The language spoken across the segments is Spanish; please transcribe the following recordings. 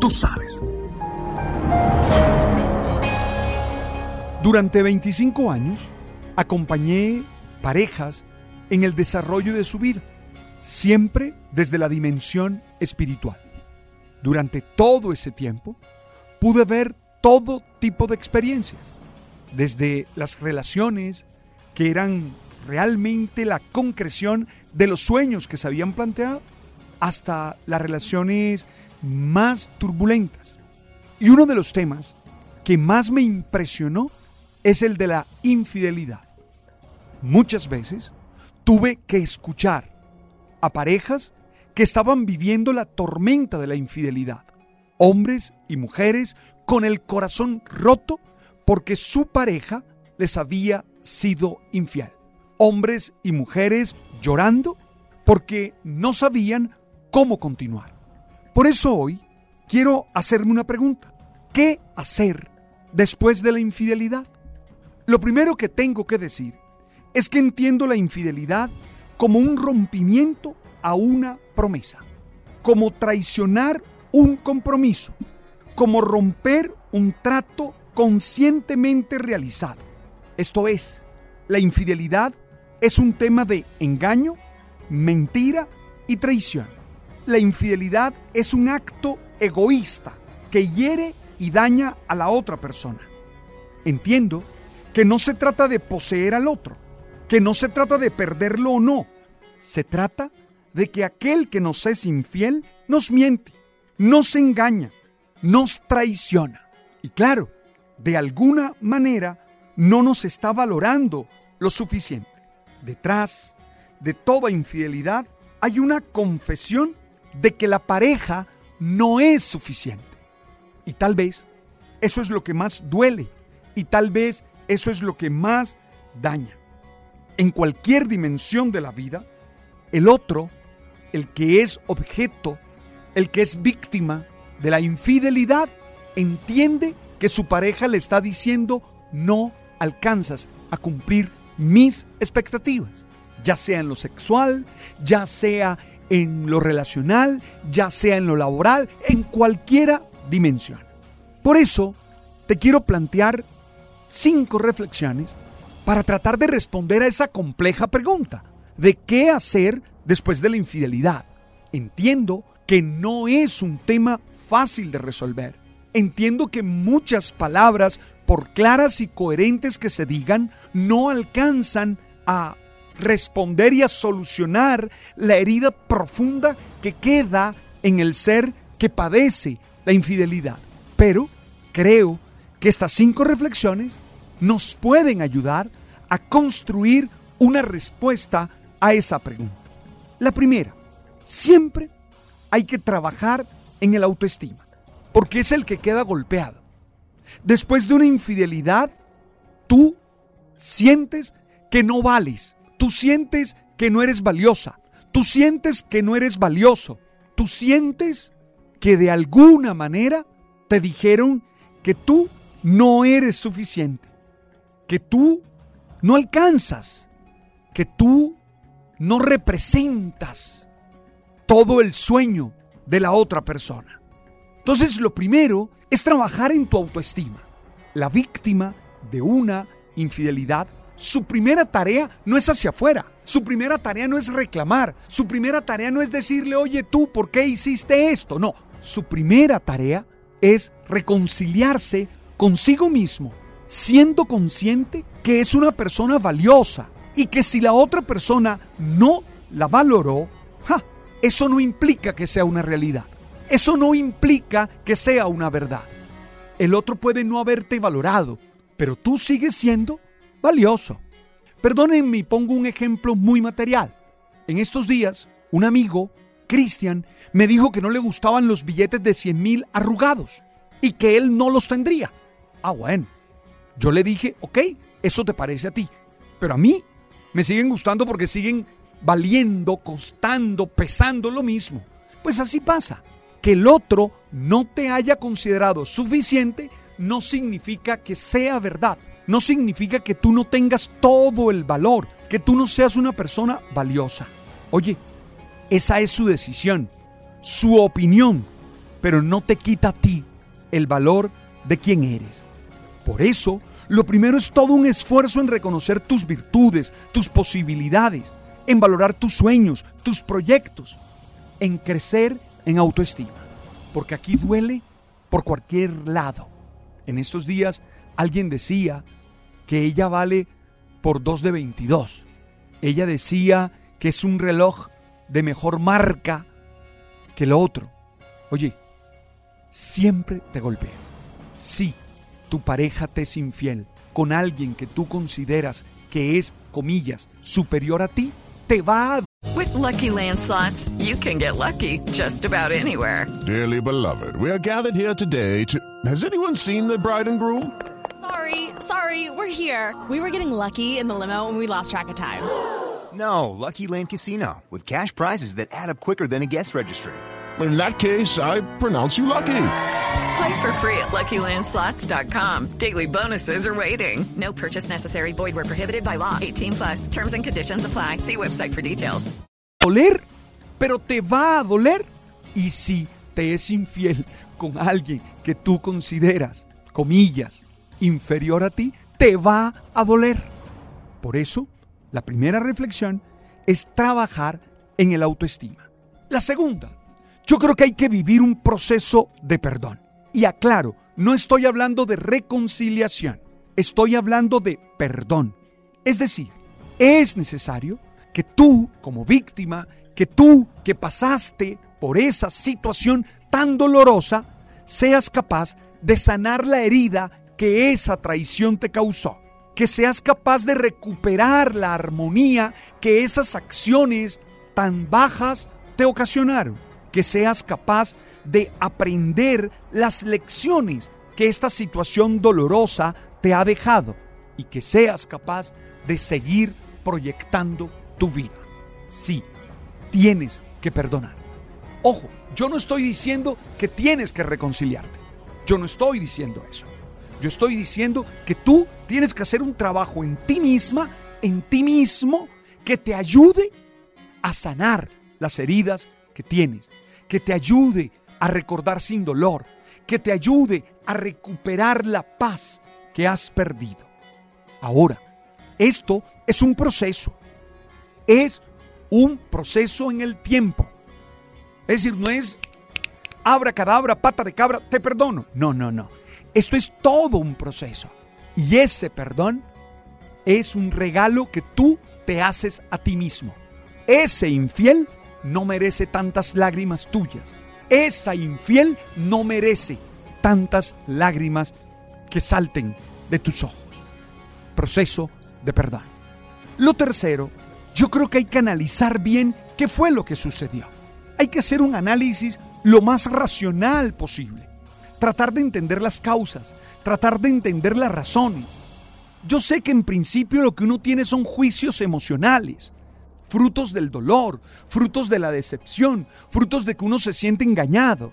Tú sabes. Durante 25 años acompañé parejas en el desarrollo de su vida, siempre desde la dimensión espiritual. Durante todo ese tiempo pude ver todo tipo de experiencias, desde las relaciones que eran realmente la concreción de los sueños que se habían planteado, hasta las relaciones más turbulentas. Y uno de los temas que más me impresionó es el de la infidelidad. Muchas veces tuve que escuchar a parejas que estaban viviendo la tormenta de la infidelidad. Hombres y mujeres con el corazón roto porque su pareja les había sido infiel. Hombres y mujeres llorando porque no sabían cómo continuar. Por eso hoy quiero hacerme una pregunta. ¿Qué hacer después de la infidelidad? Lo primero que tengo que decir es que entiendo la infidelidad como un rompimiento a una promesa, como traicionar un compromiso, como romper un trato conscientemente realizado. Esto es, la infidelidad es un tema de engaño, mentira y traición. La infidelidad es un acto egoísta que hiere y daña a la otra persona. Entiendo que no se trata de poseer al otro, que no se trata de perderlo o no, se trata de que aquel que nos es infiel nos miente, nos engaña, nos traiciona. Y claro, de alguna manera no nos está valorando lo suficiente. Detrás de toda infidelidad hay una confesión de que la pareja no es suficiente. Y tal vez eso es lo que más duele y tal vez eso es lo que más daña. En cualquier dimensión de la vida, el otro, el que es objeto, el que es víctima de la infidelidad, entiende que su pareja le está diciendo no alcanzas a cumplir mis expectativas, ya sea en lo sexual, ya sea en lo relacional, ya sea en lo laboral, en cualquiera dimensión. Por eso, te quiero plantear cinco reflexiones para tratar de responder a esa compleja pregunta de qué hacer después de la infidelidad. Entiendo que no es un tema fácil de resolver. Entiendo que muchas palabras, por claras y coherentes que se digan, no alcanzan a responder y a solucionar la herida profunda que queda en el ser que padece la infidelidad. Pero creo que estas cinco reflexiones nos pueden ayudar a construir una respuesta a esa pregunta. La primera, siempre hay que trabajar en el autoestima, porque es el que queda golpeado. Después de una infidelidad, tú sientes que no vales, tú sientes que no eres valiosa, tú sientes que no eres valioso, tú sientes que de alguna manera te dijeron que tú no eres suficiente, que tú no alcanzas, que tú no representas todo el sueño de la otra persona. Entonces lo primero es trabajar en tu autoestima. La víctima de una infidelidad, su primera tarea no es hacia afuera, su primera tarea no es reclamar, su primera tarea no es decirle, oye tú, ¿por qué hiciste esto? No, su primera tarea es reconciliarse consigo mismo, siendo consciente que es una persona valiosa y que si la otra persona no la valoró, eso no implica que sea una realidad. Eso no implica que sea una verdad. El otro puede no haberte valorado, pero tú sigues siendo valioso. Perdónenme y pongo un ejemplo muy material. En estos días, un amigo, Cristian, me dijo que no le gustaban los billetes de 100 mil arrugados y que él no los tendría. Ah, bueno. Yo le dije, ok, eso te parece a ti, pero a mí me siguen gustando porque siguen valiendo, costando, pesando lo mismo. Pues así pasa. Que el otro no te haya considerado suficiente no significa que sea verdad. No significa que tú no tengas todo el valor, que tú no seas una persona valiosa. Oye, esa es su decisión, su opinión, pero no te quita a ti el valor de quien eres. Por eso, lo primero es todo un esfuerzo en reconocer tus virtudes, tus posibilidades, en valorar tus sueños, tus proyectos, en crecer en autoestima. Porque aquí duele por cualquier lado. En estos días alguien decía que ella vale por 2 de 22. Ella decía que es un reloj de mejor marca que lo otro. Oye, siempre te golpea. Sí, tu pareja te es infiel con alguien que tú consideras que es, comillas, superior a ti, te va a... With lucky landslots, you can get lucky just about anywhere. Dearly beloved, we are gathered here today to. Has anyone seen the bride and groom? Sorry, sorry, we're here. We were getting lucky in the limo and we lost track of time. No, Lucky Land Casino, with cash prizes that add up quicker than a guest registry. In that case, I pronounce you lucky. Play for free at LuckyLandSlots.com. Daily bonuses are waiting. No purchase necessary. Void where prohibited by law. 18 plus. Terms and conditions apply. See website for details. doler, pero te va a doler. Y si te es infiel con alguien que tú consideras, comillas, inferior a ti, te va a doler. Por eso, la primera reflexión es trabajar en el autoestima. La segunda, yo creo que hay que vivir un proceso de perdón. Y aclaro, no estoy hablando de reconciliación, estoy hablando de perdón. Es decir, es necesario que tú, como víctima, que tú que pasaste por esa situación tan dolorosa, seas capaz de sanar la herida que esa traición te causó. Que seas capaz de recuperar la armonía que esas acciones tan bajas te ocasionaron. Que seas capaz de aprender las lecciones que esta situación dolorosa te ha dejado. Y que seas capaz de seguir proyectando tu vida. Sí, tienes que perdonar. Ojo, yo no estoy diciendo que tienes que reconciliarte. Yo no estoy diciendo eso. Yo estoy diciendo que tú tienes que hacer un trabajo en ti misma, en ti mismo, que te ayude a sanar las heridas que tienes, que te ayude a recordar sin dolor, que te ayude a recuperar la paz que has perdido. Ahora, esto es un proceso es un proceso en el tiempo. Es decir, no es abra cadabra, pata de cabra, te perdono. No, no, no. Esto es todo un proceso. Y ese perdón es un regalo que tú te haces a ti mismo. Ese infiel no merece tantas lágrimas tuyas. Esa infiel no merece tantas lágrimas que salten de tus ojos. Proceso de perdón. Lo tercero yo creo que hay que analizar bien qué fue lo que sucedió. Hay que hacer un análisis lo más racional posible. Tratar de entender las causas, tratar de entender las razones. Yo sé que en principio lo que uno tiene son juicios emocionales, frutos del dolor, frutos de la decepción, frutos de que uno se siente engañado.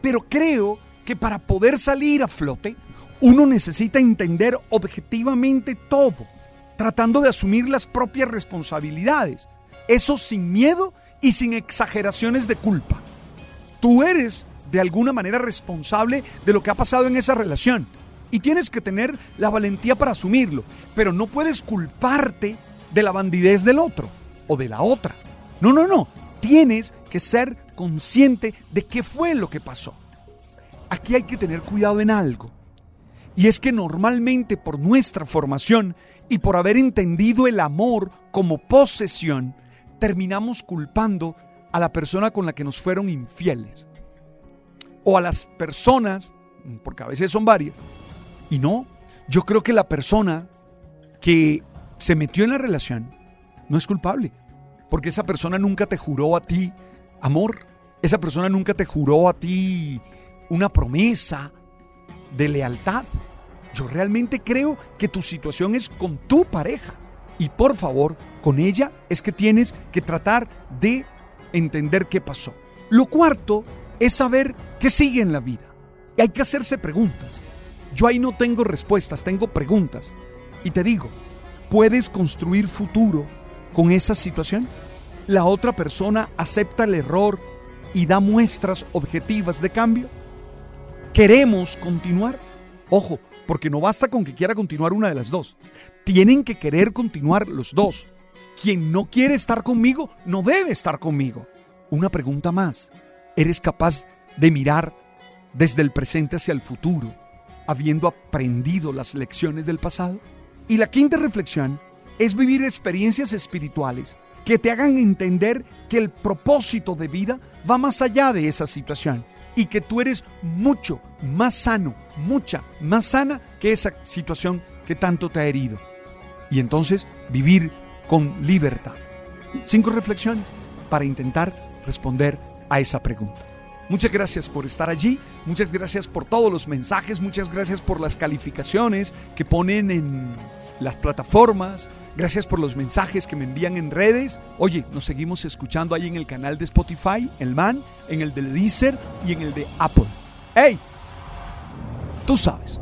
Pero creo que para poder salir a flote, uno necesita entender objetivamente todo tratando de asumir las propias responsabilidades. Eso sin miedo y sin exageraciones de culpa. Tú eres de alguna manera responsable de lo que ha pasado en esa relación y tienes que tener la valentía para asumirlo, pero no puedes culparte de la bandidez del otro o de la otra. No, no, no. Tienes que ser consciente de qué fue lo que pasó. Aquí hay que tener cuidado en algo. Y es que normalmente por nuestra formación y por haber entendido el amor como posesión, terminamos culpando a la persona con la que nos fueron infieles. O a las personas, porque a veces son varias. Y no, yo creo que la persona que se metió en la relación no es culpable. Porque esa persona nunca te juró a ti amor. Esa persona nunca te juró a ti una promesa de lealtad. Yo realmente creo que tu situación es con tu pareja. Y por favor, con ella es que tienes que tratar de entender qué pasó. Lo cuarto es saber qué sigue en la vida. Y hay que hacerse preguntas. Yo ahí no tengo respuestas, tengo preguntas. Y te digo, ¿puedes construir futuro con esa situación? ¿La otra persona acepta el error y da muestras objetivas de cambio? ¿Queremos continuar? Ojo, porque no basta con que quiera continuar una de las dos. Tienen que querer continuar los dos. Quien no quiere estar conmigo no debe estar conmigo. Una pregunta más. ¿Eres capaz de mirar desde el presente hacia el futuro, habiendo aprendido las lecciones del pasado? Y la quinta reflexión es vivir experiencias espirituales que te hagan entender que el propósito de vida va más allá de esa situación y que tú eres mucho más sano, mucha más sana que esa situación que tanto te ha herido. Y entonces vivir con libertad. Cinco reflexiones para intentar responder a esa pregunta. Muchas gracias por estar allí, muchas gracias por todos los mensajes, muchas gracias por las calificaciones que ponen en las plataformas, gracias por los mensajes que me envían en redes. Oye, nos seguimos escuchando ahí en el canal de Spotify, el Man, en el de Deezer y en el de Apple. ¡Hey! Tú sabes.